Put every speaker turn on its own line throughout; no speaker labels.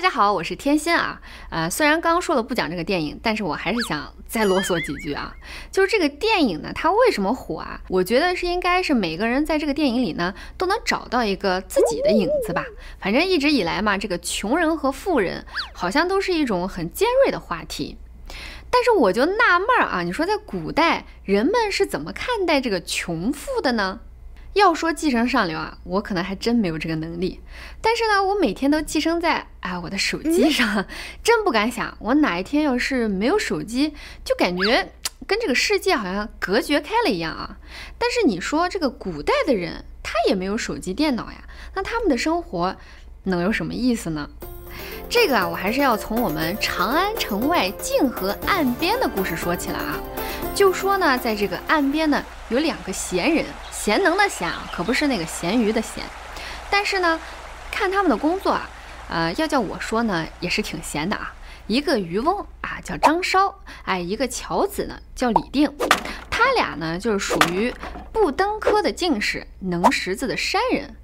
大家好，我是天心啊。呃，虽然刚刚说了不讲这个电影，但是我还是想再啰嗦几句啊。就是这个电影呢，它为什么火啊？我觉得是应该是每个人在这个电影里呢，都能找到一个自己的影子吧。反正一直以来嘛，这个穷人和富人好像都是一种很尖锐的话题。但是我就纳闷儿啊，你说在古代人们是怎么看待这个穷富的呢？要说寄生上流啊，我可能还真没有这个能力。但是呢，我每天都寄生在啊我的手机上，真不敢想，我哪一天要是没有手机，就感觉 跟这个世界好像隔绝开了一样啊。但是你说这个古代的人，他也没有手机电脑呀，那他们的生活能有什么意思呢？这个啊，我还是要从我们长安城外泾河岸边的故事说起来啊。就说呢，在这个岸边呢，有两个闲人。贤能的贤啊，可不是那个咸鱼的咸，但是呢，看他们的工作啊，呃，要叫我说呢，也是挺闲的啊。一个渔翁啊，叫张烧，哎，一个樵子呢，叫李定，他俩呢，就是属于不登科的进士，能识字的山人。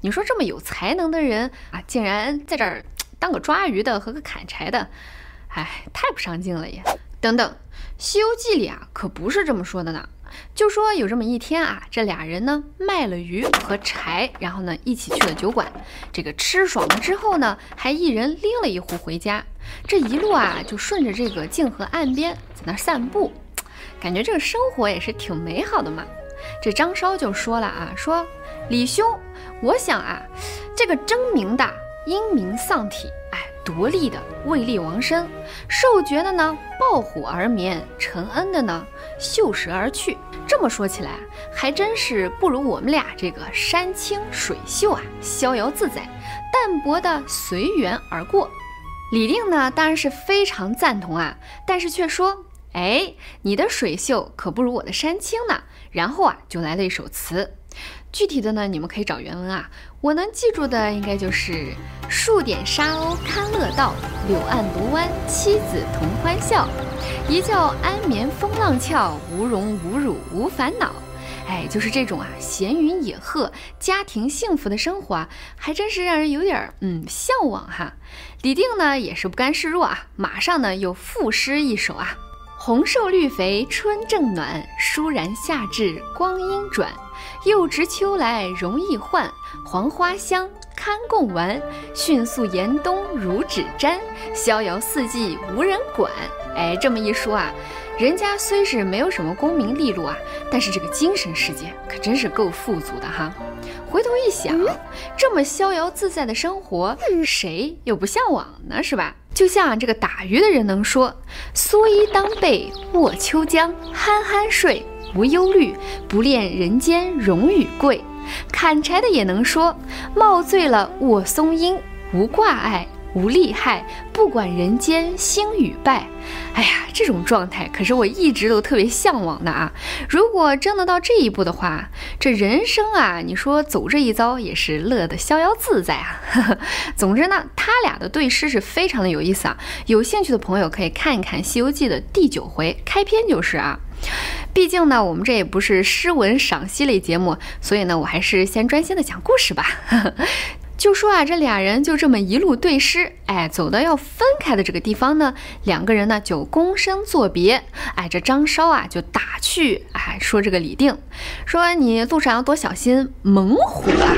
你说这么有才能的人啊，竟然在这儿当个抓鱼的和个砍柴的，哎，太不上进了也。等等，《西游记》里啊，可不是这么说的呢。就说有这么一天啊，这俩人呢卖了鱼和柴，然后呢一起去了酒馆。这个吃爽了之后呢，还一人拎了一壶回家。这一路啊，就顺着这个泾河岸边在那散步，感觉这个生活也是挺美好的嘛。这张烧就说了啊，说李兄，我想啊，这个争名的英明丧体。夺利的为利亡身，受爵的呢抱虎而眠，承恩的呢嗅食而去。这么说起来，还真是不如我们俩这个山清水秀啊，逍遥自在，淡泊的随缘而过。李定呢当然是非常赞同啊，但是却说：“哎，你的水秀可不如我的山清呢。”然后啊就来了一首词。具体的呢，你们可以找原文啊。我能记住的应该就是“数点沙鸥堪乐道，柳岸芦湾妻子同欢笑。一觉安眠风浪俏，无荣无辱无烦恼。”哎，就是这种啊，闲云野鹤、家庭幸福的生活啊，还真是让人有点嗯向往哈。李定呢也是不甘示弱啊，马上呢又赋诗一首啊：“红瘦绿肥春正暖，倏然夏至光阴转。”又值秋来容易换，黄花香堪共玩。迅速严冬如指粘，逍遥四季无人管。哎，这么一说啊，人家虽是没有什么功名利禄啊，但是这个精神世界可真是够富足的哈。回头一想，这么逍遥自在的生活，谁又不向往呢？是吧？就像这个打鱼的人能说：“蓑衣当被卧秋江，酣酣睡。”无忧虑，不恋人间荣与贵；砍柴的也能说，冒醉了卧松阴，无挂碍，无利害，不管人间兴与败。哎呀，这种状态可是我一直都特别向往的啊！如果真的到这一步的话，这人生啊，你说走这一遭也是乐得逍遥自在啊！总之呢，他俩的对诗是非常的有意思啊！有兴趣的朋友可以看一看《西游记》的第九回开篇就是啊。毕竟呢，我们这也不是诗文赏析类节目，所以呢，我还是先专心的讲故事吧。就说啊，这俩人就这么一路对诗，哎，走到要分开的这个地方呢，两个人呢就躬身作别。哎，这张稍啊就打趣，哎，说这个李定，说你路上要多小心猛虎啊，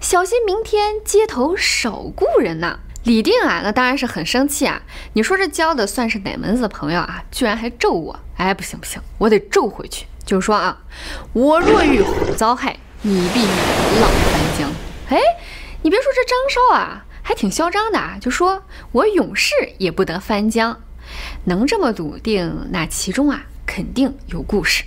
小心明天街头少故人呢。李定啊，那当然是很生气啊！你说这交的算是哪门子朋友啊？居然还咒我！哎，不行不行，我得咒回去。就说啊，我若遇虎遭害，你必浪翻江。哎，你别说这张绍啊，还挺嚣张的啊！就说我永世也不得翻江，能这么笃定，那其中啊，肯定有故事。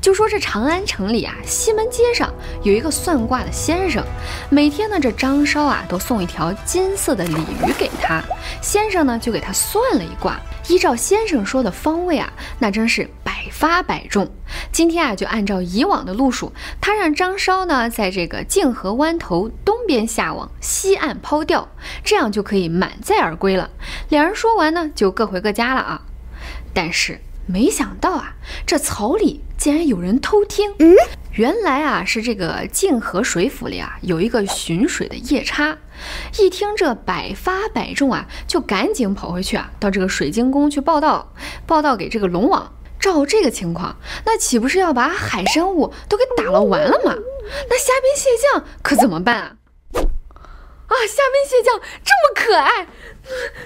就说这长安城里啊，西门街上有一个算卦的先生，每天呢，这张稍啊都送一条金色的鲤鱼给他，先生呢就给他算了一卦，依照先生说的方位啊，那真是百发百中。今天啊，就按照以往的路数，他让张稍呢在这个泾河湾头东边下网，西岸抛钓，这样就可以满载而归了。两人说完呢，就各回各家了啊。但是。没想到啊，这草里竟然有人偷听。嗯，原来啊是这个泾河水府里啊有一个巡水的夜叉，一听这百发百中啊，就赶紧跑回去啊，到这个水晶宫去报道，报道给这个龙王。照这个情况，那岂不是要把海生物都给打捞完了吗？那虾兵蟹将可怎么办啊？啊，虾兵蟹将这么可爱，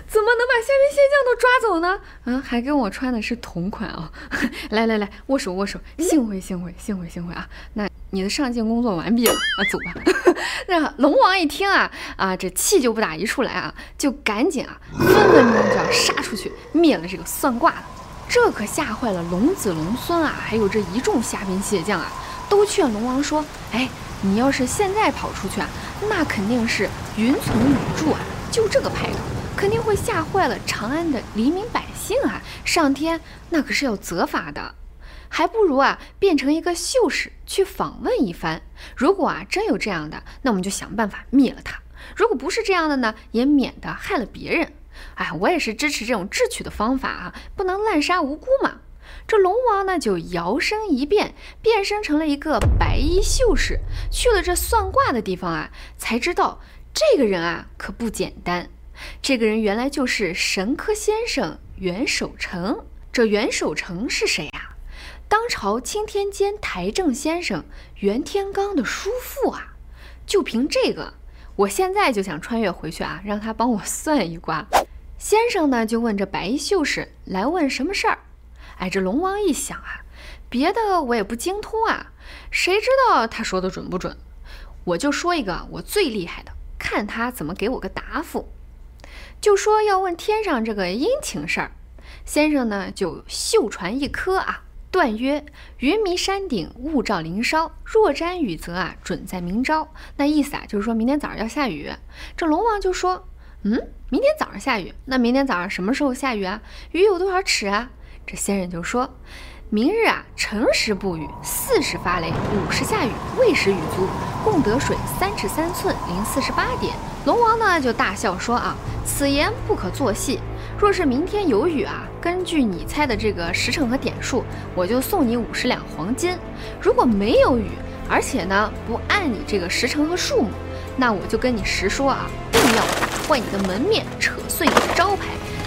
怎么能把虾兵蟹将都抓走呢？啊，还跟我穿的是同款 啊！来来来，握手握手，幸会幸会幸会幸会啊！那你的上镜工作完毕了啊，走吧。那龙王一听啊啊，这气就不打一处来啊，就赶紧啊，分分钟就要杀出去灭了这个算卦的。这可吓坏了龙子龙孙啊，还有这一众虾兵蟹将啊，都劝龙王说：“哎，你要是现在跑出去啊，那肯定是云从雨住啊，就这个派头，肯定会吓坏了长安的黎民百姓啊，上天那可是要责罚的。还不如啊，变成一个秀士去访问一番。如果啊真有这样的，那我们就想办法灭了他；如果不是这样的呢，也免得害了别人。”哎，我也是支持这种智取的方法啊，不能滥杀无辜嘛。这龙王呢，就摇身一变，变身成了一个白衣秀士，去了这算卦的地方啊，才知道这个人啊可不简单。这个人原来就是神科先生袁守诚。这袁守诚是谁呀？当朝钦天监台正先生袁天罡的叔父啊。就凭这个，我现在就想穿越回去啊，让他帮我算一卦。先生呢，就问这白衣秀士来问什么事儿？哎，这龙王一想啊，别的我也不精通啊，谁知道他说的准不准？我就说一个我最厉害的，看他怎么给我个答复。就说要问天上这个阴晴事儿。先生呢，就秀传一科啊，断曰：云迷山顶，雾罩林梢，若沾雨则啊，准在明朝。那意思啊，就是说明天早上要下雨。这龙王就说。嗯，明天早上下雨，那明天早上什么时候下雨啊？雨有多少尺啊？这仙人就说：明日啊，辰时不雨，巳时发雷，午时下雨，未时雨足，共得水三尺三寸零四十八点。龙王呢就大笑说：啊，此言不可作戏。若是明天有雨啊，根据你猜的这个时辰和点数，我就送你五十两黄金；如果没有雨，而且呢不按你这个时辰和数目，那我就跟你实说啊，定要。坏你的门面，扯碎你的招牌，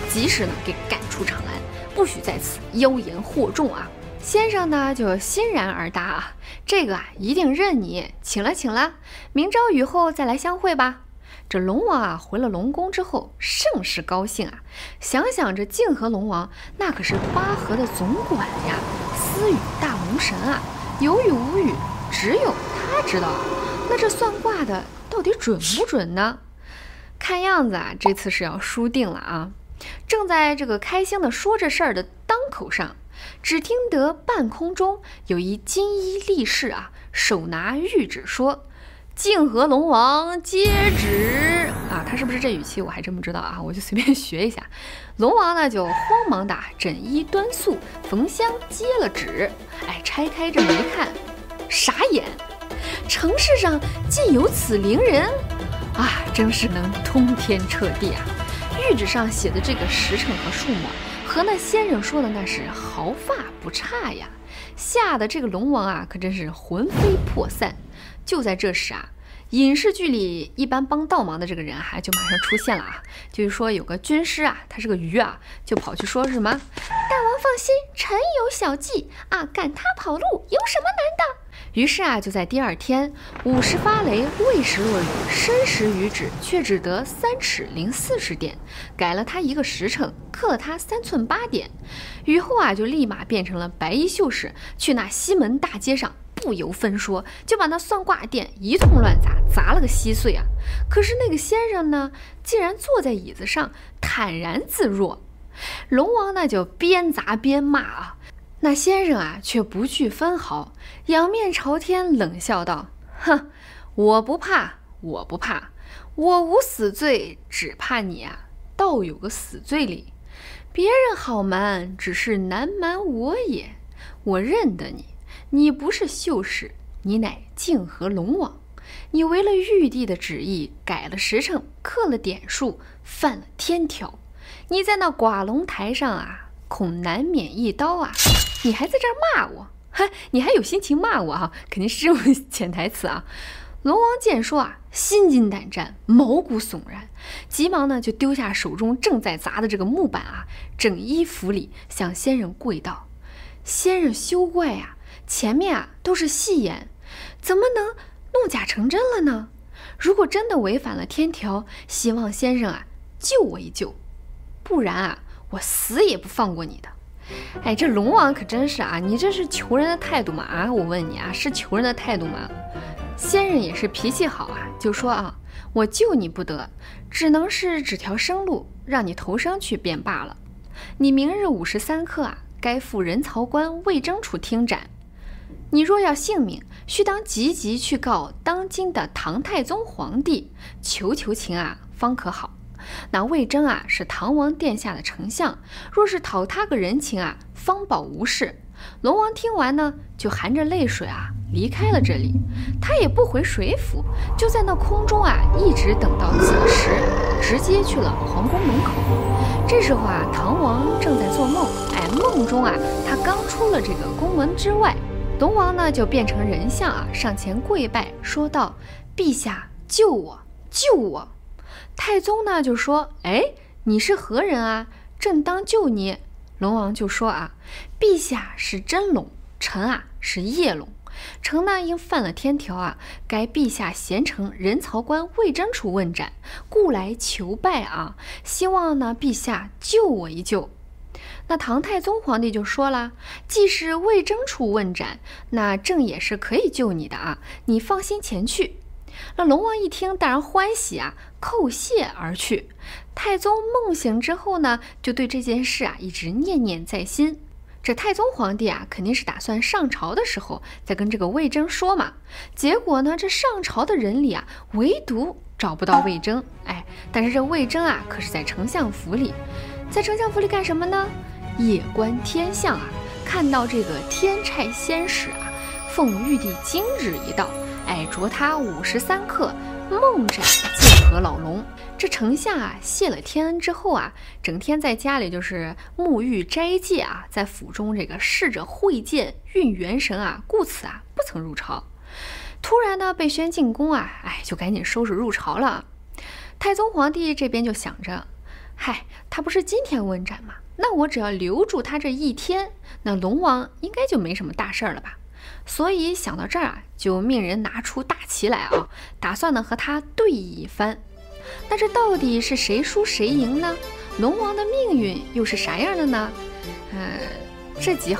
及时呢给赶出长安，不许在此妖言惑众啊！先生呢就欣然而答啊，这个啊一定认你，请了请了，明朝雨后再来相会吧。这龙王啊回了龙宫之后，甚是高兴啊，想想这泾河龙王那可是八河的总管呀，私语大龙神啊，有雨无雨只有他知道，那这算卦的到底准不准呢？看样子啊，这次是要输定了啊！正在这个开心的说这事儿的当口上，只听得半空中有一金衣力士啊，手拿玉旨说：“泾河龙王接旨啊！”他是不是这语气？我还真不知道啊，我就随便学一下。龙王呢就慌忙的整衣端肃，焚香接了旨。哎，拆开这么一看，傻眼，城市上竟有此灵人！啊，真是能通天彻地啊！玉旨上写的这个时辰和数目，和那先生说的那是毫发不差呀！吓得这个龙王啊，可真是魂飞魄散。就在这时啊，影视剧里一般帮倒忙的这个人啊，就马上出现了啊，就是说有个军师啊，他是个鱼啊，就跑去说什么：“大王放心，臣有小计啊，赶他跑路有什么难的？”于是啊，就在第二天午时发雷，未时落雨，申时雨止，却只得三尺零四十点，改了他一个时辰，刻了他三寸八点。雨后啊，就立马变成了白衣秀士，去那西门大街上，不由分说，就把那算卦店一通乱砸，砸了个稀碎啊。可是那个先生呢，竟然坐在椅子上，坦然自若。龙王呢，就边砸边骂啊。那先生啊，却不惧分毫，仰面朝天冷笑道：“哼，我不怕，我不怕，我无死罪，只怕你啊，倒有个死罪哩。别人好瞒，只是难瞒我也。我认得你，你不是秀士，你乃泾河龙王。你违了玉帝的旨意，改了时辰，刻了点数，犯了天条。你在那寡龙台上啊。”恐难免一刀啊！你还在这儿骂我哼，你还有心情骂我哈？肯定是这种潜台词啊。龙王见说啊，心惊胆战，毛骨悚然，急忙呢就丢下手中正在砸的这个木板啊，整衣服里向仙人跪道：“仙人休怪呀，前面啊都是戏言，怎么能弄假成真了呢？如果真的违反了天条，希望先生啊救我一救，不然啊我死也不放过你的。”哎，这龙王可真是啊，你这是求人的态度吗？啊，我问你啊，是求人的态度吗？仙人也是脾气好啊，就说啊，我救你不得，只能是指条生路，让你投生去便罢了。你明日午时三刻啊，该赴人曹关魏征处听斩。你若要性命，须当急急去告当今的唐太宗皇帝，求求情啊，方可好。那魏征啊，是唐王殿下的丞相，若是讨他个人情啊，方保无事。龙王听完呢，就含着泪水啊。离开了这里，他也不回水府，就在那空中啊，一直等到子时，直接去了皇宫门口。这时候啊，唐王正在做梦，哎，梦中啊，他刚出了这个宫门之外，龙王呢就变成人像啊，上前跪拜，说道：“陛下救我，救我！”太宗呢就说：“哎，你是何人啊？正当救你。”龙王就说：“啊，陛下是真龙，臣啊是夜龙。”臣呢因犯了天条啊，该陛下贤臣仁曹官魏征处问斩，故来求拜啊，希望呢陛下救我一救。那唐太宗皇帝就说了，既是魏征处问斩，那朕也是可以救你的啊，你放心前去。那龙王一听，当然欢喜啊，叩谢而去。太宗梦醒之后呢，就对这件事啊一直念念在心。这太宗皇帝啊，肯定是打算上朝的时候再跟这个魏征说嘛。结果呢，这上朝的人里啊，唯独找不到魏征。哎，但是这魏征啊，可是在丞相府里，在丞相府里干什么呢？夜观天象啊，看到这个天差仙使啊，奉玉帝今日一到，哎，着他午时三刻梦斩剑河老龙。这丞相啊，谢了天恩之后啊，整天在家里就是沐浴斋戒啊，在府中这个侍着会见运元神啊，故此啊，不曾入朝。突然呢，被宣进宫啊，哎，就赶紧收拾入朝了。太宗皇帝这边就想着，嗨，他不是今天问斩吗？那我只要留住他这一天，那龙王应该就没什么大事儿了吧？所以想到这儿啊，就命人拿出大旗来啊，打算呢和他对弈一番。那这到底是谁输谁赢呢？龙王的命运又是啥样的呢？嗯，这集好。